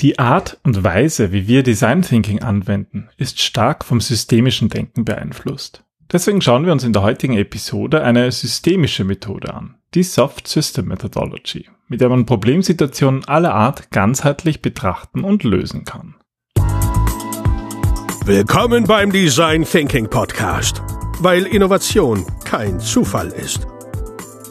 Die Art und Weise, wie wir Design Thinking anwenden, ist stark vom systemischen Denken beeinflusst. Deswegen schauen wir uns in der heutigen Episode eine systemische Methode an, die Soft System Methodology, mit der man Problemsituationen aller Art ganzheitlich betrachten und lösen kann. Willkommen beim Design Thinking Podcast, weil Innovation kein Zufall ist.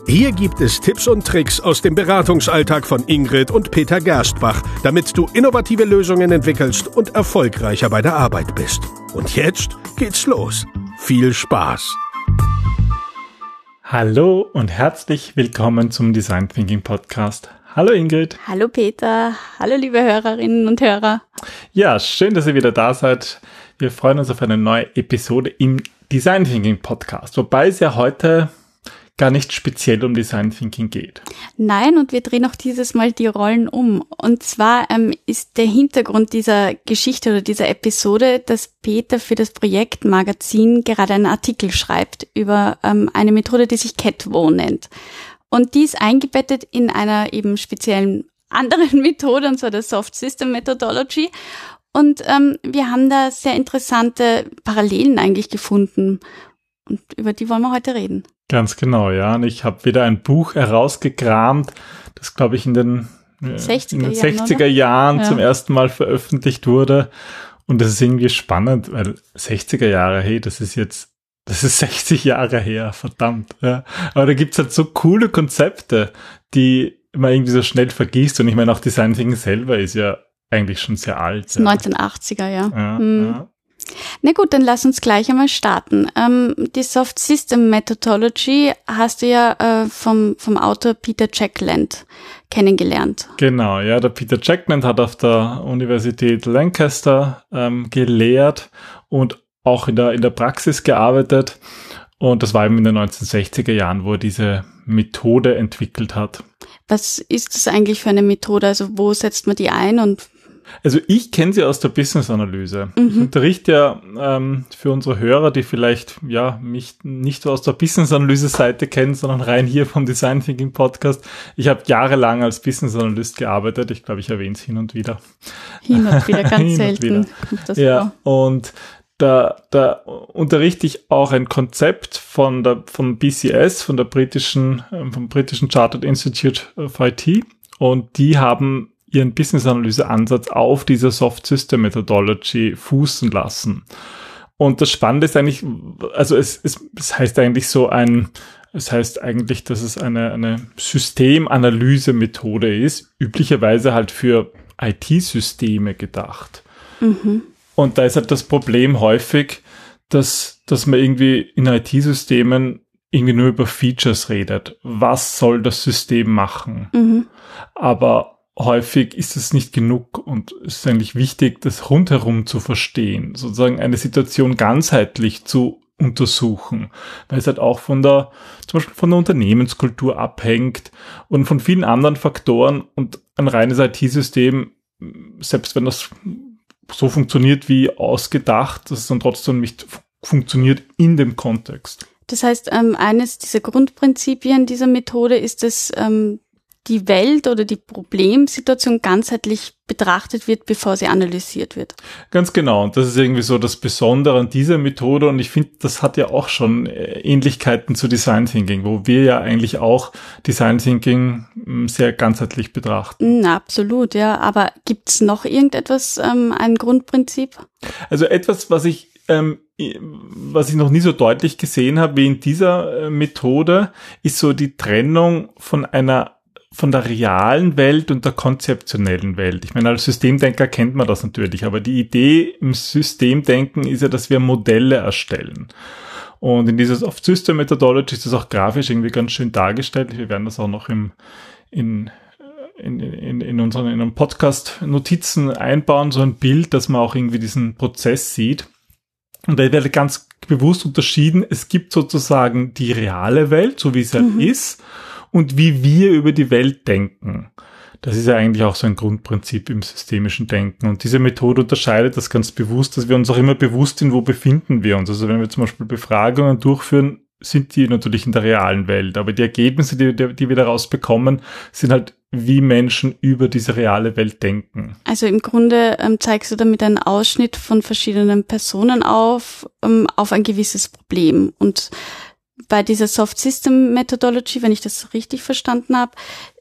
Hier gibt es Tipps und Tricks aus dem Beratungsalltag von Ingrid und Peter Gerstbach, damit du innovative Lösungen entwickelst und erfolgreicher bei der Arbeit bist. Und jetzt geht's los. Viel Spaß! Hallo und herzlich willkommen zum Design Thinking Podcast. Hallo Ingrid. Hallo Peter. Hallo liebe Hörerinnen und Hörer. Ja, schön, dass ihr wieder da seid. Wir freuen uns auf eine neue Episode im Design Thinking Podcast, wobei es ja heute gar nicht speziell um Design Thinking geht. Nein, und wir drehen auch dieses Mal die Rollen um. Und zwar ähm, ist der Hintergrund dieser Geschichte oder dieser Episode, dass Peter für das Projekt Magazin gerade einen Artikel schreibt über ähm, eine Methode, die sich CatWo nennt. Und die ist eingebettet in einer eben speziellen anderen Methode, und zwar der Soft System Methodology. Und ähm, wir haben da sehr interessante Parallelen eigentlich gefunden. Und über die wollen wir heute reden. Ganz genau, ja. Und ich habe wieder ein Buch herausgekramt, das glaube ich in den 60er, in den 60er Jahren, Jahren ja. zum ersten Mal veröffentlicht wurde. Und das ist irgendwie spannend, weil 60er Jahre, hey, das ist jetzt, das ist 60 Jahre her, verdammt. Ja. Aber da gibt's halt so coole Konzepte, die man irgendwie so schnell vergisst. Und ich meine, auch Design Thinking selber ist ja eigentlich schon sehr alt. 1980er, ja. ja, hm. ja. Na gut, dann lass uns gleich einmal starten. Ähm, die Soft System Methodology hast du ja äh, vom, vom Autor Peter Jackland kennengelernt. Genau, ja, der Peter Jackland hat auf der Universität Lancaster ähm, gelehrt und auch in der, in der Praxis gearbeitet. Und das war eben in den 1960er Jahren, wo er diese Methode entwickelt hat. Was ist das eigentlich für eine Methode? Also wo setzt man die ein und also ich kenne sie aus der Business-Analyse. Mhm. Ich unterrichte ja ähm, für unsere Hörer, die vielleicht ja mich nicht aus der Business-Analyse-Seite kennen, sondern rein hier vom Design Thinking Podcast. Ich habe jahrelang als Business-Analyst gearbeitet. Ich glaube, ich erwähne es hin und wieder. Hin und wieder, ganz selten. Und ja, vor. und da, da unterrichte ich auch ein Konzept von der von BCS, von der britischen, ähm, vom britischen Chartered Institute of IT. Und die haben ihren Business-Analyse-Ansatz auf dieser Soft System Methodology fußen lassen. Und das Spannende ist eigentlich, also es, es, es heißt eigentlich so ein, es heißt eigentlich, dass es eine, eine Systemanalyse-Methode ist, üblicherweise halt für IT-Systeme gedacht. Mhm. Und da ist halt das Problem häufig, dass, dass man irgendwie in IT-Systemen irgendwie nur über Features redet. Was soll das System machen? Mhm. Aber häufig ist es nicht genug und es ist eigentlich wichtig, das rundherum zu verstehen, sozusagen eine Situation ganzheitlich zu untersuchen, weil es halt auch von der, zum Beispiel von der Unternehmenskultur abhängt und von vielen anderen Faktoren und ein reines IT-System, selbst wenn das so funktioniert wie ausgedacht, dass es dann trotzdem nicht funktioniert in dem Kontext. Das heißt, ähm, eines dieser Grundprinzipien dieser Methode ist es, ähm, die Welt oder die Problemsituation ganzheitlich betrachtet wird, bevor sie analysiert wird. Ganz genau. Und das ist irgendwie so das Besondere an dieser Methode. Und ich finde, das hat ja auch schon äh, Ähnlichkeiten zu Design Thinking, wo wir ja eigentlich auch Design Thinking hm, sehr ganzheitlich betrachten. Na, absolut, ja. Aber gibt es noch irgendetwas, ähm, ein Grundprinzip? Also etwas, was ich ähm, was ich noch nie so deutlich gesehen habe wie in dieser äh, Methode, ist so die Trennung von einer von der realen Welt und der konzeptionellen Welt. Ich meine, als Systemdenker kennt man das natürlich, aber die Idee im Systemdenken ist ja, dass wir Modelle erstellen. Und in dieser Soft-System Methodology ist das auch grafisch irgendwie ganz schön dargestellt. Wir werden das auch noch im, in, in, in, in unseren in einem Podcast Notizen einbauen, so ein Bild, dass man auch irgendwie diesen Prozess sieht. Und da werde ganz bewusst unterschieden, es gibt sozusagen die reale Welt, so wie sie halt mhm. ist, und wie wir über die Welt denken. Das ist ja eigentlich auch so ein Grundprinzip im systemischen Denken. Und diese Methode unterscheidet das ganz bewusst, dass wir uns auch immer bewusst sind, wo befinden wir uns. Also wenn wir zum Beispiel Befragungen durchführen, sind die natürlich in der realen Welt. Aber die Ergebnisse, die, die wir daraus bekommen, sind halt, wie Menschen über diese reale Welt denken. Also im Grunde ähm, zeigst du damit einen Ausschnitt von verschiedenen Personen auf, ähm, auf ein gewisses Problem. Und bei dieser Soft System Methodology, wenn ich das richtig verstanden habe,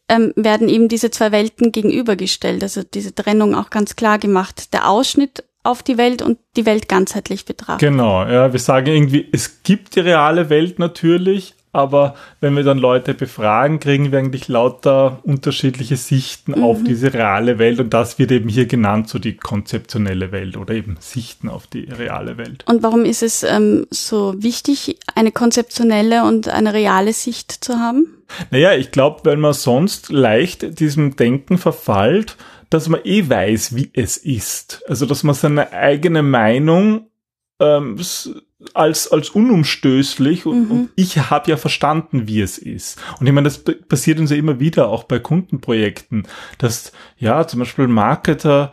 ähm, werden eben diese zwei Welten gegenübergestellt, also diese Trennung auch ganz klar gemacht. Der Ausschnitt auf die Welt und die Welt ganzheitlich betrachtet. Genau, ja, wir sagen irgendwie, es gibt die reale Welt natürlich, aber wenn wir dann Leute befragen, kriegen wir eigentlich lauter unterschiedliche Sichten mhm. auf diese reale Welt und das wird eben hier genannt, so die konzeptionelle Welt oder eben Sichten auf die reale Welt. Und warum ist es ähm, so wichtig, eine konzeptionelle und eine reale Sicht zu haben? Naja, ich glaube, weil man sonst leicht diesem Denken verfallt, dass man eh weiß, wie es ist. Also, dass man seine eigene Meinung ähm, als, als unumstößlich und, mhm. und ich habe ja verstanden, wie es ist. Und ich meine, das passiert uns ja immer wieder, auch bei Kundenprojekten, dass ja zum Beispiel Marketer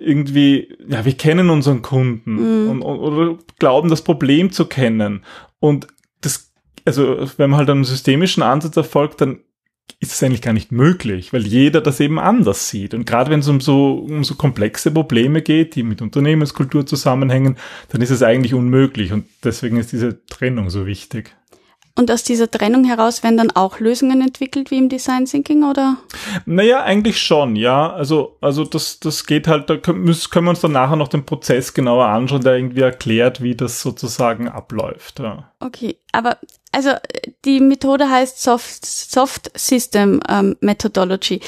irgendwie, ja, wir kennen unseren Kunden mhm. und, und, oder glauben, das Problem zu kennen. Und das, also wenn man halt einen systemischen Ansatz erfolgt, dann ist es eigentlich gar nicht möglich, weil jeder das eben anders sieht. Und gerade wenn es um so, um so komplexe Probleme geht, die mit Unternehmenskultur zusammenhängen, dann ist es eigentlich unmöglich. Und deswegen ist diese Trennung so wichtig. Und aus dieser Trennung heraus werden dann auch Lösungen entwickelt wie im Design Thinking oder? Naja, eigentlich schon, ja. Also, also das, das geht halt, da können, können wir uns dann nachher noch den Prozess genauer anschauen, der irgendwie erklärt, wie das sozusagen abläuft. Ja. Okay, aber also die Methode heißt Soft, Soft System ähm, Methodology.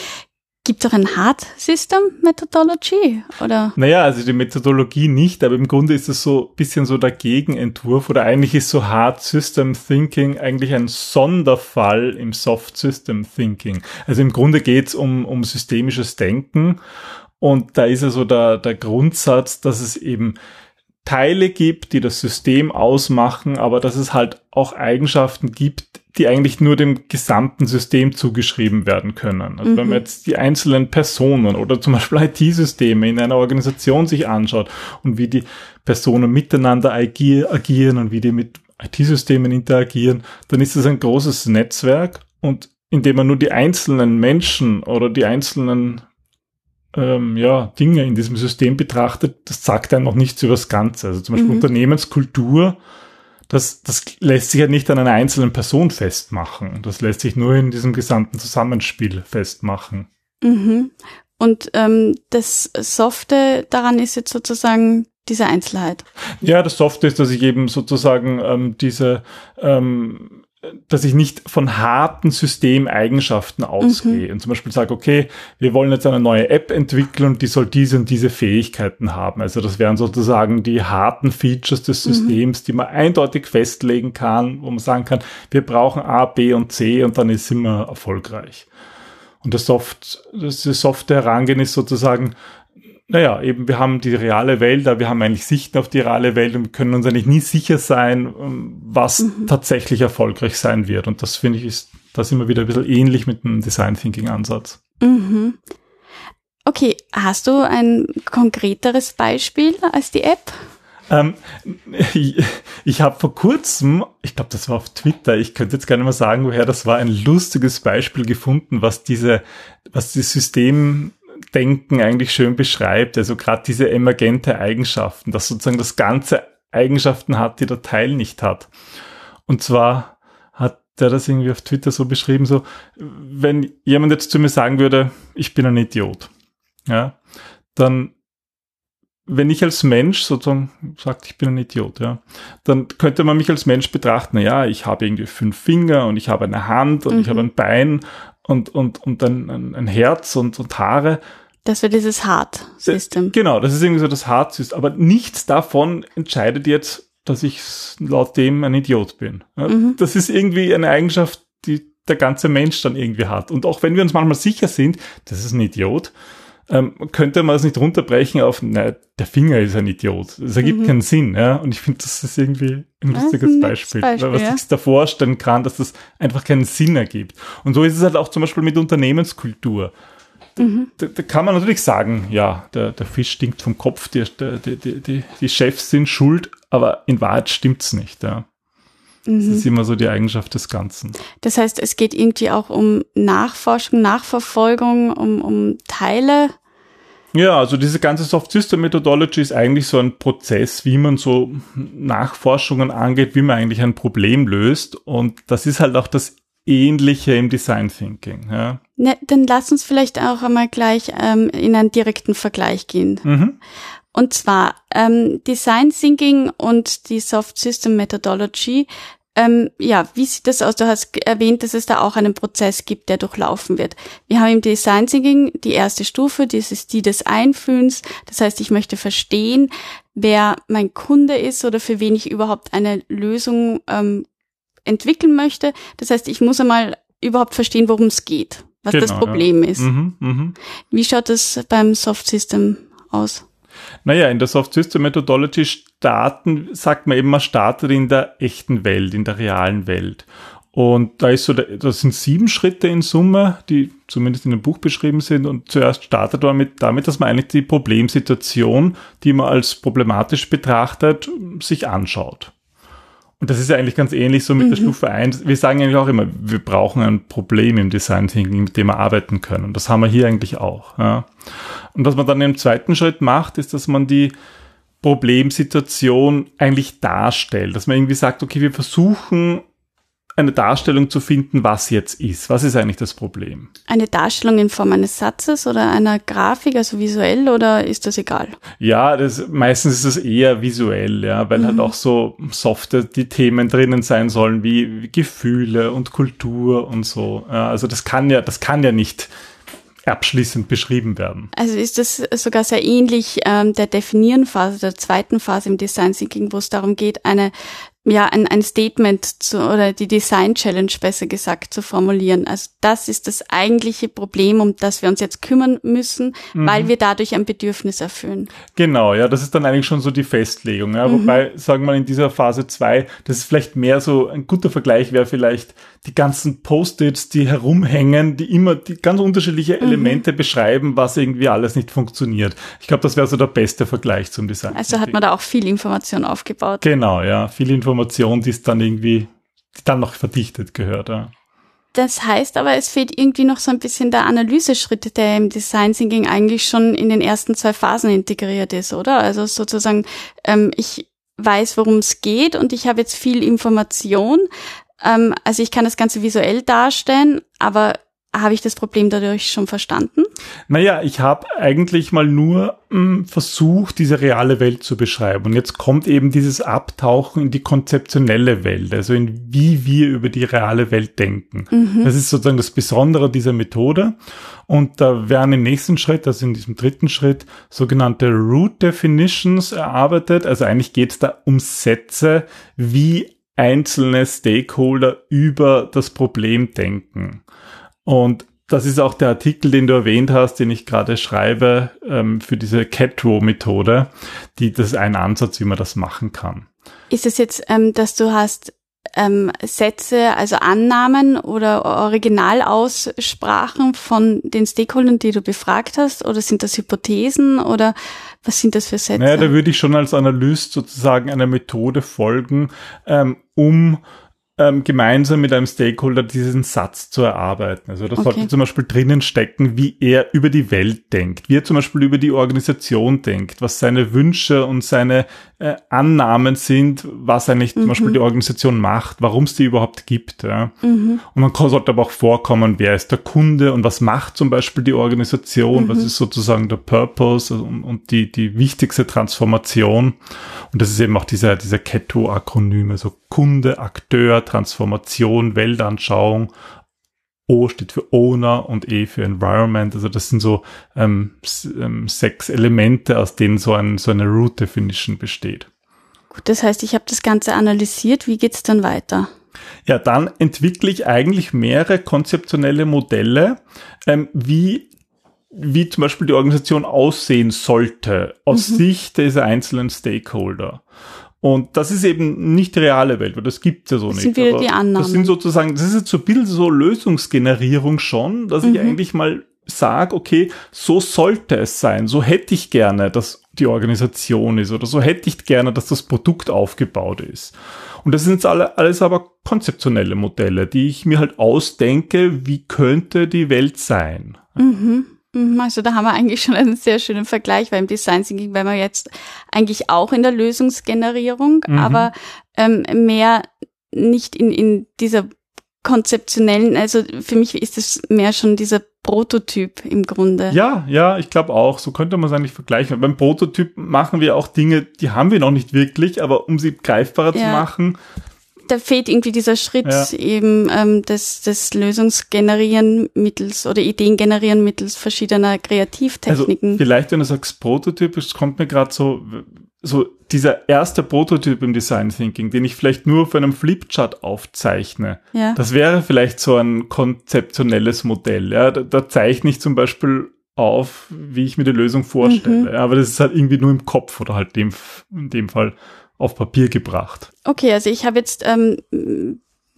Gibt es auch ein Hard System Methodology? Oder? Naja, also die Methodologie nicht, aber im Grunde ist es so ein bisschen so der Gegenentwurf oder eigentlich ist so Hard System Thinking eigentlich ein Sonderfall im Soft System Thinking. Also im Grunde geht es um, um systemisches Denken und da ist ja so der, der Grundsatz, dass es eben Teile gibt, die das System ausmachen, aber dass es halt auch Eigenschaften gibt, die eigentlich nur dem gesamten System zugeschrieben werden können. Also mhm. wenn man jetzt die einzelnen Personen oder zum Beispiel IT-Systeme in einer Organisation sich anschaut und wie die Personen miteinander agieren und wie die mit IT-Systemen interagieren, dann ist es ein großes Netzwerk und indem man nur die einzelnen Menschen oder die einzelnen ähm, ja, Dinge in diesem System betrachtet, das sagt einem noch nichts über das Ganze. Also zum Beispiel mhm. Unternehmenskultur, das, das lässt sich ja nicht an einer einzelnen Person festmachen. Das lässt sich nur in diesem gesamten Zusammenspiel festmachen. Mhm. Und ähm, das Softe daran ist jetzt sozusagen diese Einzelheit. Ja, das Softe ist, dass ich eben sozusagen ähm, diese ähm, dass ich nicht von harten Systemeigenschaften ausgehe mhm. und zum Beispiel sage, okay, wir wollen jetzt eine neue App entwickeln und die soll diese und diese Fähigkeiten haben. Also das wären sozusagen die harten Features des mhm. Systems, mhm. die man eindeutig festlegen kann, wo man sagen kann, wir brauchen A, B und C und dann sind wir erfolgreich. Und das Soft, das softe Herangehen ist sozusagen, naja, eben wir haben die reale Welt, aber wir haben eigentlich Sichten auf die reale Welt und können uns eigentlich nie sicher sein, ähm, was mhm. tatsächlich erfolgreich sein wird. Und das finde ich ist das immer wieder ein bisschen ähnlich mit dem Design Thinking Ansatz. Mhm. Okay, hast du ein konkreteres Beispiel als die App? Ähm, ich ich habe vor kurzem, ich glaube, das war auf Twitter, ich könnte jetzt gar nicht mehr sagen, woher das war, ein lustiges Beispiel gefunden, was diese, was die System Denken eigentlich schön beschreibt. Also gerade diese emergente Eigenschaften, dass sozusagen das Ganze Eigenschaften hat, die der Teil nicht hat. Und zwar hat der das irgendwie auf Twitter so beschrieben, so, wenn jemand jetzt zu mir sagen würde, ich bin ein Idiot, ja, dann wenn ich als Mensch sozusagen sagt, ich bin ein Idiot, ja, dann könnte man mich als Mensch betrachten, na ja, ich habe irgendwie fünf Finger und ich habe eine Hand und mhm. ich habe ein Bein und, und, und ein, ein Herz und, und Haare. Das wäre dieses Hard-System. Genau, das ist irgendwie so das Hard-System. Aber nichts davon entscheidet jetzt, dass ich laut dem ein Idiot bin. Mhm. Das ist irgendwie eine Eigenschaft, die der ganze Mensch dann irgendwie hat. Und auch wenn wir uns manchmal sicher sind, das ist ein Idiot, ähm, könnte man es nicht runterbrechen auf, na, der Finger ist ein Idiot. Das ergibt mhm. keinen Sinn, ja. Und ich finde, das ist irgendwie ein lustiges ein Beispiel, Beispiel, was ja. ich da vorstellen kann, dass das einfach keinen Sinn ergibt. Und so ist es halt auch zum Beispiel mit Unternehmenskultur. Mhm. Da, da, kann man natürlich sagen, ja, der, der Fisch stinkt vom Kopf, die, die, die, die, die Chefs sind schuld, aber in Wahrheit stimmt's nicht, ja. Das ist immer so die Eigenschaft des Ganzen. Das heißt, es geht irgendwie auch um Nachforschung, Nachverfolgung, um, um Teile. Ja, also diese ganze Soft System Methodology ist eigentlich so ein Prozess, wie man so Nachforschungen angeht, wie man eigentlich ein Problem löst. Und das ist halt auch das Ähnliche im Design Thinking. Ja. Ne, dann lass uns vielleicht auch einmal gleich ähm, in einen direkten Vergleich gehen. Mhm. Und zwar ähm, Design Thinking und die Soft System Methodology. Ähm, ja, wie sieht das aus? Du hast erwähnt, dass es da auch einen Prozess gibt, der durchlaufen wird. Wir haben im Design Thinking die erste Stufe, das ist die des Einfühlens. Das heißt, ich möchte verstehen, wer mein Kunde ist oder für wen ich überhaupt eine Lösung ähm, entwickeln möchte. Das heißt, ich muss einmal überhaupt verstehen, worum es geht, was Genau, das Problem ja. ist. Mhm, mhm. Wie schaut das beim Soft System aus? Naja, in der Soft System Methodology starten, sagt man eben, man startet in der echten Welt, in der realen Welt. Und da ist so, das sind sieben Schritte in Summe, die zumindest in dem Buch beschrieben sind. Und zuerst startet man mit, damit, dass man eigentlich die Problemsituation, die man als problematisch betrachtet, sich anschaut. Und das ist ja eigentlich ganz ähnlich so mit der Stufe 1. Wir sagen eigentlich auch immer, wir brauchen ein Problem im Design Thinking, mit dem wir arbeiten können. Und das haben wir hier eigentlich auch. Ja. Und was man dann im zweiten Schritt macht, ist, dass man die Problemsituation eigentlich darstellt. Dass man irgendwie sagt, okay, wir versuchen eine Darstellung zu finden, was jetzt ist. Was ist eigentlich das Problem? Eine Darstellung in Form eines Satzes oder einer Grafik, also visuell, oder ist das egal? Ja, das, meistens ist es eher visuell, ja, weil halt auch so softe die Themen drinnen sein sollen, wie, wie Gefühle und Kultur und so. Ja, also das kann ja, das kann ja nicht abschließend beschrieben werden. Also ist das sogar sehr ähnlich ähm, der Definieren-Phase, der zweiten Phase im Design Thinking, wo es darum geht, eine ja, ein, ein Statement zu, oder die Design Challenge besser gesagt zu formulieren. Also das ist das eigentliche Problem, um das wir uns jetzt kümmern müssen, weil wir dadurch ein Bedürfnis erfüllen. Genau, ja, das ist dann eigentlich schon so die Festlegung. Ja. Wobei, sagen wir mal, in dieser Phase 2, das ist vielleicht mehr so, ein guter Vergleich wäre vielleicht die ganzen Post-its, die herumhängen, die immer die ganz unterschiedliche Elemente beschreiben, was irgendwie alles nicht funktioniert. Ich glaube, das wäre so der beste Vergleich zum Design. Also hat man da auch viel Information aufgebaut. Genau, ja, viel Information, die ist dann irgendwie, die dann noch verdichtet gehört. Ja. Das heißt aber, es fehlt irgendwie noch so ein bisschen der Analyseschritt, der im Design Thinking eigentlich schon in den ersten zwei Phasen integriert ist, oder? Also sozusagen, ähm, ich weiß, worum es geht und ich habe jetzt viel Information. Ähm, also ich kann das Ganze visuell darstellen, aber habe ich das Problem dadurch schon verstanden? Naja, ich habe eigentlich mal nur mh, versucht, diese reale Welt zu beschreiben. Und jetzt kommt eben dieses Abtauchen in die konzeptionelle Welt, also in wie wir über die reale Welt denken. Das ist sozusagen das Besondere dieser Methode. Und da werden im nächsten Schritt, also in diesem dritten Schritt, sogenannte Root Definitions erarbeitet. Also eigentlich geht es da um Sätze, wie einzelne Stakeholder über das Problem denken. Und das ist auch der Artikel, den du erwähnt hast, den ich gerade schreibe ähm, für diese Cat-Row-Methode. Die, das ist ein Ansatz, wie man das machen kann. Ist es jetzt, ähm, dass du hast ähm, Sätze, also Annahmen oder Originalaussprachen von den Stakeholdern, die du befragt hast? Oder sind das Hypothesen oder was sind das für Sätze? Naja, da würde ich schon als Analyst sozusagen einer Methode folgen, ähm, um ähm, gemeinsam mit einem Stakeholder diesen Satz zu erarbeiten. Also da Okay. sollte zum Beispiel drinnen stecken, wie er über die Welt denkt, wie er zum Beispiel über die Organisation denkt, was seine Wünsche und seine äh, Annahmen sind, was eigentlich zum Beispiel die Organisation macht, warum es die überhaupt gibt. Ja. Und man kann- sollte aber auch vorkommen, wer ist der Kunde und was macht zum Beispiel die Organisation, was ist sozusagen der Purpose und, und die, die wichtigste Transformation. Und das ist eben auch dieser, dieser Keto-Akronym, also Kunde, Akteur, Transformation, Weltanschauung. O steht für Owner und E für Environment. Also das sind so ähm, ähm, sechs Elemente, aus denen so, ein, so eine Root Definition besteht. Gut, das heißt, ich habe das Ganze analysiert. Wie geht's dann weiter? Ja, dann entwickle ich eigentlich mehrere konzeptionelle Modelle, ähm, wie, wie zum Beispiel die Organisation aussehen sollte, aus Sicht dieser einzelnen Stakeholder. Und das ist eben nicht die reale Welt, weil das gibt's ja so Das nicht. sind wieder die Annahmen. Das sind sozusagen, das ist jetzt so ein bisschen so Lösungsgenerierung schon, dass ich eigentlich mal sage, okay, so sollte es sein, so hätte ich gerne, dass die Organisation ist oder so hätte ich gerne, dass das Produkt aufgebaut ist. Und das sind jetzt alle, alles aber konzeptionelle Modelle, die ich mir halt ausdenke, wie könnte die Welt sein. Mhm. Mhm. Also da haben wir eigentlich schon einen sehr schönen Vergleich, weil im Design Thinking wären wir jetzt eigentlich auch in der Lösungsgenerierung, mhm. aber ähm, mehr nicht in, in dieser konzeptionellen, also für mich ist es mehr schon dieser Prototyp im Grunde. Ja, ja, ich glaube auch. So könnte man es eigentlich vergleichen. Beim Prototyp machen wir auch Dinge, die haben wir noch nicht wirklich, aber um sie greifbarer ja. zu machen. Da fehlt irgendwie dieser Schritt ja. eben ähm, des, des Lösungsgenerieren mittels oder Ideen generieren mittels verschiedener Kreativtechniken. Also vielleicht, wenn du sagst Prototyp, es kommt mir gerade so, so dieser erste Prototyp im Design Thinking, den ich vielleicht nur auf einem Flipchart aufzeichne, ja. das wäre vielleicht so ein konzeptionelles Modell. Ja? Da, da zeichne ich zum Beispiel auf, wie ich mir die Lösung vorstelle. Mhm. Aber das ist halt irgendwie nur im Kopf oder halt dem, in dem Fall auf Papier gebracht. Okay, also ich habe jetzt ähm,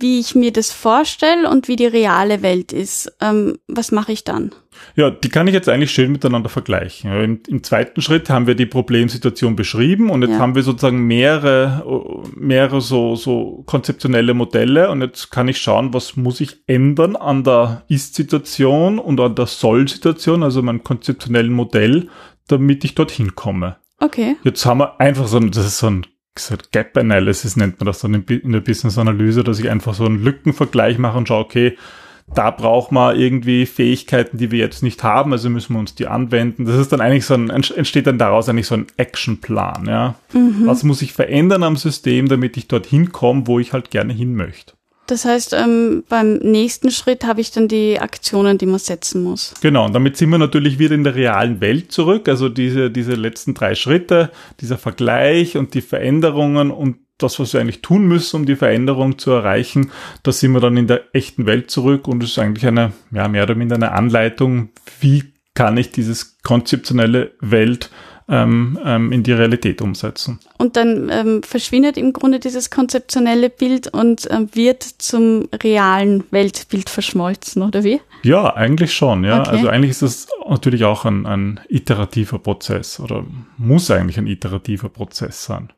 wie ich mir das vorstelle und wie die reale Welt ist. Ähm, was mache ich dann? Ja, die kann ich jetzt eigentlich schön miteinander vergleichen. Im, Im, zweiten Schritt haben wir die Problemsituation beschrieben und jetzt ja. haben wir sozusagen mehrere, mehrere so, so konzeptionelle Modelle und jetzt kann ich schauen, was muss ich ändern an der Ist-Situation und an der Soll-Situation, also meinem konzeptionellen Modell, damit ich dorthin komme. Okay. Jetzt haben wir einfach so, das ist so ein gesagt, Gap Analysis nennt man das dann in der Business Analyse, dass ich einfach so einen Lückenvergleich mache und schaue, okay, da braucht man irgendwie Fähigkeiten, die wir jetzt nicht haben, also müssen wir uns die anwenden. Das ist dann eigentlich so ein, entsteht dann daraus eigentlich so ein Actionplan, ja. Mhm. Was muss ich verändern am System, damit ich dorthin komme, wo ich halt gerne hin möchte? Das heißt, ähm, beim nächsten Schritt habe ich dann die Aktionen, die man setzen muss. Genau, und damit sind wir natürlich wieder in der realen Welt zurück. Also diese, diese letzten drei Schritte, dieser Vergleich und die Veränderungen und das, was wir eigentlich tun müssen, um die Veränderung zu erreichen, da sind wir dann in der echten Welt zurück und es ist eigentlich eine, ja, mehr oder minder eine Anleitung, wie kann ich dieses konzeptionelle Welt ähm, ähm, in die Realität umsetzen. Und dann ähm, verschwindet im Grunde dieses konzeptionelle Bild und ähm, wird zum realen Weltbild verschmolzen, oder wie? Ja, eigentlich schon, ja. Okay. Also eigentlich ist das natürlich auch ein, ein iterativer Prozess oder muss eigentlich ein iterativer Prozess sein.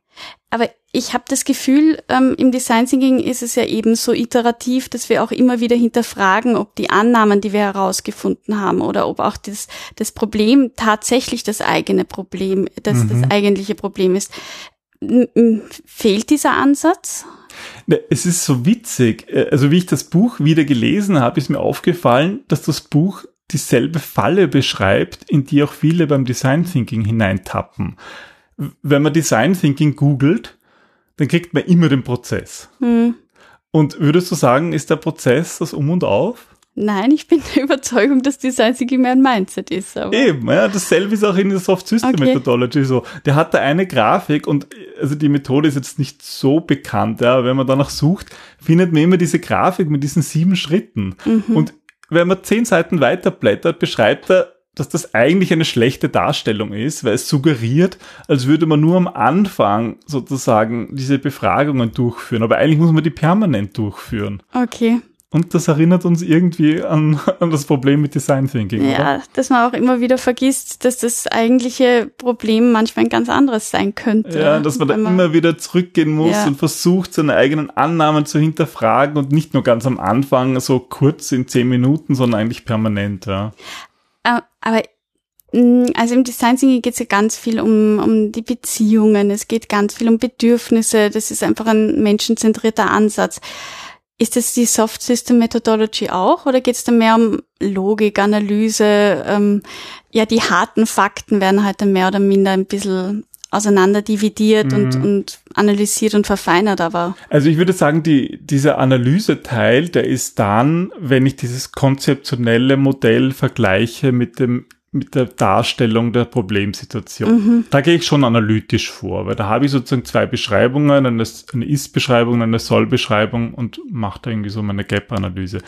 Aber ich habe das Gefühl, ähm, im Design Thinking ist es ja eben so iterativ, dass wir auch immer wieder hinterfragen, ob die Annahmen, die wir herausgefunden haben, oder ob auch das, das Problem tatsächlich das eigene Problem, das mhm. das eigentliche Problem ist. Fehlt dieser Ansatz? Ne, es ist so witzig. Äh, also wie ich das Buch wieder gelesen habe, ist mir aufgefallen, dass das Buch dieselbe Falle beschreibt, in die auch viele beim Design Thinking hineintappen wenn man Design Thinking googelt, dann kriegt man immer den Prozess. Hm. Und würdest du sagen, ist der Prozess das Um und Auf? Nein, ich bin der Überzeugung, dass Design Thinking mehr ein Mindset ist. Eben, ja, dasselbe ist auch in der Soft System okay. Methodology so. Der hat da eine Grafik und also die Methode ist jetzt nicht so bekannt, ja, aber wenn man danach sucht, findet man immer diese Grafik mit diesen sieben Schritten. Mhm. Und wenn man zehn Seiten weiterblättert, beschreibt er dass das eigentlich eine schlechte Darstellung ist, weil es suggeriert, als würde man nur am Anfang sozusagen diese Befragungen durchführen, aber eigentlich muss man die permanent durchführen. Okay. Und das erinnert uns irgendwie an, an das Problem mit Design Thinking. Ja, oder? dass man auch immer wieder vergisst, dass das eigentliche Problem manchmal ein ganz anderes sein könnte. Ja, dass man da immer wieder zurückgehen muss ja. und versucht, seine eigenen Annahmen zu hinterfragen und nicht nur ganz am Anfang, so kurz in zehn Minuten, sondern eigentlich permanent. Ja. Äh, aber mm, also im Design Thinking geht es ja ganz viel um, um die Beziehungen, es geht ganz viel um Bedürfnisse, das ist einfach ein menschenzentrierter Ansatz. Ist das die Soft System Methodology auch oder geht es da mehr um Logik, Analyse? Ähm, ja, die harten Fakten werden halt dann mehr oder minder ein bisschen auseinander dividiert mhm. und, und analysiert und verfeinert, aber. Also ich würde sagen, die, dieser Analyseteil, der ist dann, wenn ich dieses konzeptionelle Modell vergleiche mit dem mit der Darstellung der Problemsituation. Mhm. Da gehe ich schon analytisch vor, weil da habe ich sozusagen zwei Beschreibungen, eine, eine Ist-Beschreibung, eine Soll-Beschreibung und mache da irgendwie so meine Gap-Analyse.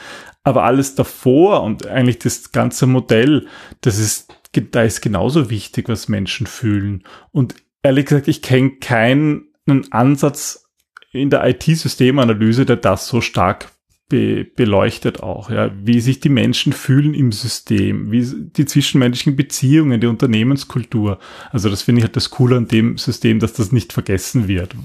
Aber alles davor und eigentlich das ganze Modell, das ist, da ist genauso wichtig, was Menschen fühlen. Und ehrlich gesagt, ich kenne keinen Ansatz in der IT-Systemanalyse, der das so stark be beleuchtet auch, ja, wie sich die Menschen fühlen im System, wie die zwischenmenschlichen Beziehungen, die Unternehmenskultur. Also das finde ich halt das Coole an dem System, dass das nicht vergessen wird,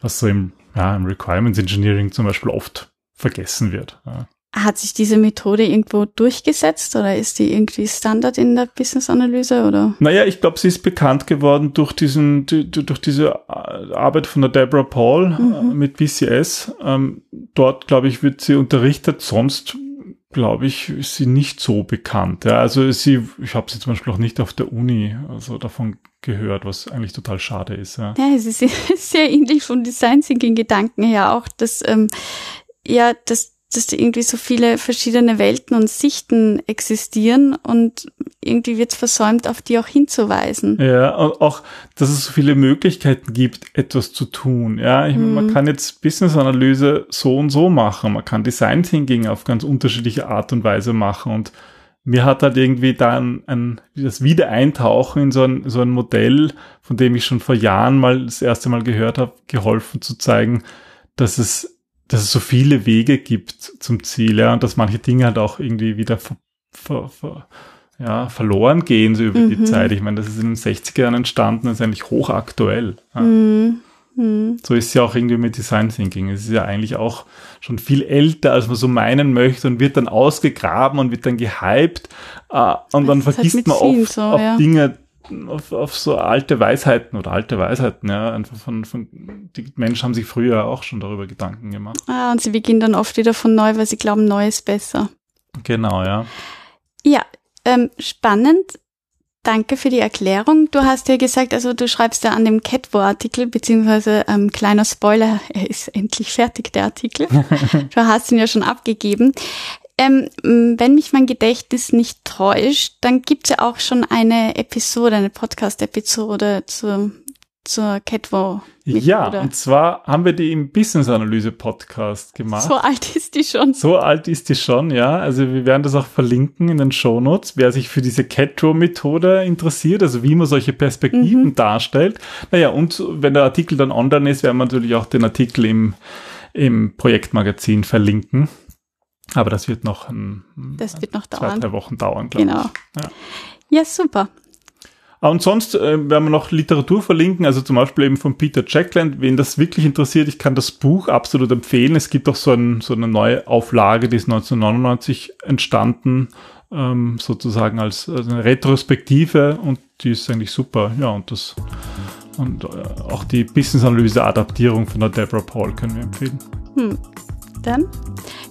was so im, ja, im Requirements Engineering zum Beispiel oft vergessen wird. Ja. Hat sich diese Methode irgendwo durchgesetzt oder ist die irgendwie Standard in der Business-Analyse oder? Naja, ich glaube, sie ist bekannt geworden durch diesen, durch diese Arbeit von der Deborah Paul mhm. Äh, mit BCS. Ähm, dort, glaube ich, wird sie unterrichtet. Sonst, glaube ich, ist sie nicht so bekannt. Ja, also sie, ich habe sie zum Beispiel auch nicht auf der Uni also davon gehört, was eigentlich total schade ist. Ja, ja es ist sehr ähnlich vom Design Thinking Gedanken her auch, dass ähm, ja, dass dass da irgendwie so viele verschiedene Welten und Sichten existieren und irgendwie wird es versäumt, auf die auch hinzuweisen. Ja, und auch, dass es so viele Möglichkeiten gibt, etwas zu tun. Ja, ich, mhm. man kann jetzt Business-Analyse so und so machen. Man kann Design Thinking auf ganz unterschiedliche Art und Weise machen und mir hat halt irgendwie dann ein, das Wiedereintauchen in so ein, so ein Modell, von dem ich schon vor Jahren mal das erste Mal gehört habe, geholfen zu zeigen, dass es dass es so viele Wege gibt zum Ziel, ja, und dass manche Dinge halt auch irgendwie wieder ver, ver, ver, ja, verloren gehen so über mhm. die Zeit. Ich meine, das ist in den 60er Jahren entstanden, das ist eigentlich hochaktuell. Ja. Mhm. Mhm. So ist es ja auch irgendwie mit Design Thinking. Es ist ja eigentlich auch schon viel älter, als man so meinen möchte und wird dann ausgegraben und wird dann gehypt. Äh, und dann halt vergisst halt man oft, so, ja. Dinge, auf, auf so alte Weisheiten oder alte Weisheiten, ja, einfach von, von, die Menschen haben sich früher auch schon darüber Gedanken gemacht. Ah, und sie beginnen dann oft wieder von neu, weil sie glauben, neu ist besser. Genau, ja. Ja, ähm, spannend. Danke für die Erklärung. Du hast ja gesagt, also du schreibst ja an dem Catwo-Artikel, beziehungsweise ähm, kleiner Spoiler, er ist endlich fertig, der Artikel. du hast ihn ja schon abgegeben. Ähm, wenn mich mein Gedächtnis nicht täuscht, dann gibt es ja auch schon eine Episode, eine Podcast-Episode zur, zur Catwo. Ja, und zwar haben wir die im Business-Analyse-Podcast gemacht. So alt ist die schon. So alt ist die schon, ja. Also wir werden das auch verlinken in den Shownotes, wer sich für diese Catro-Methode interessiert, also wie man solche Perspektiven mhm. darstellt. Naja, und wenn der Artikel dann online ist, werden wir natürlich auch den Artikel im, im Projektmagazin verlinken. Aber das wird noch, ein, das wird noch zwei, dauern. drei Wochen dauern, glaube genau. ich. Ja. ja, super. Und sonst äh, werden wir noch Literatur verlinken, also zum Beispiel eben von Peter Jackland. Wen das wirklich interessiert, ich kann das Buch absolut empfehlen. Es gibt auch so, ein, so eine neue Auflage, die ist 1999 entstanden, ähm, sozusagen als, als eine Retrospektive und die ist eigentlich super. Ja, und das und äh, auch die Business-Analyse-Adaptierung von der Deborah Paul können wir empfehlen. Hm. Dann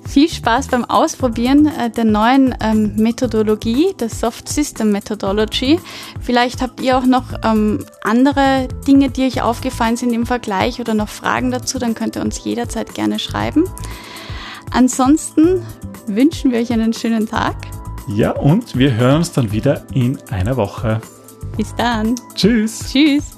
viel Spaß beim Ausprobieren äh, der neuen ähm, Methodologie, der Soft System Methodology. Vielleicht habt ihr auch noch ähm, andere Dinge, die euch aufgefallen sind im Vergleich oder noch Fragen dazu, dann könnt ihr uns jederzeit gerne schreiben. Ansonsten wünschen wir euch einen schönen Tag. Ja, und wir hören uns dann wieder in einer Woche. Bis dann. Tschüss. Tschüss.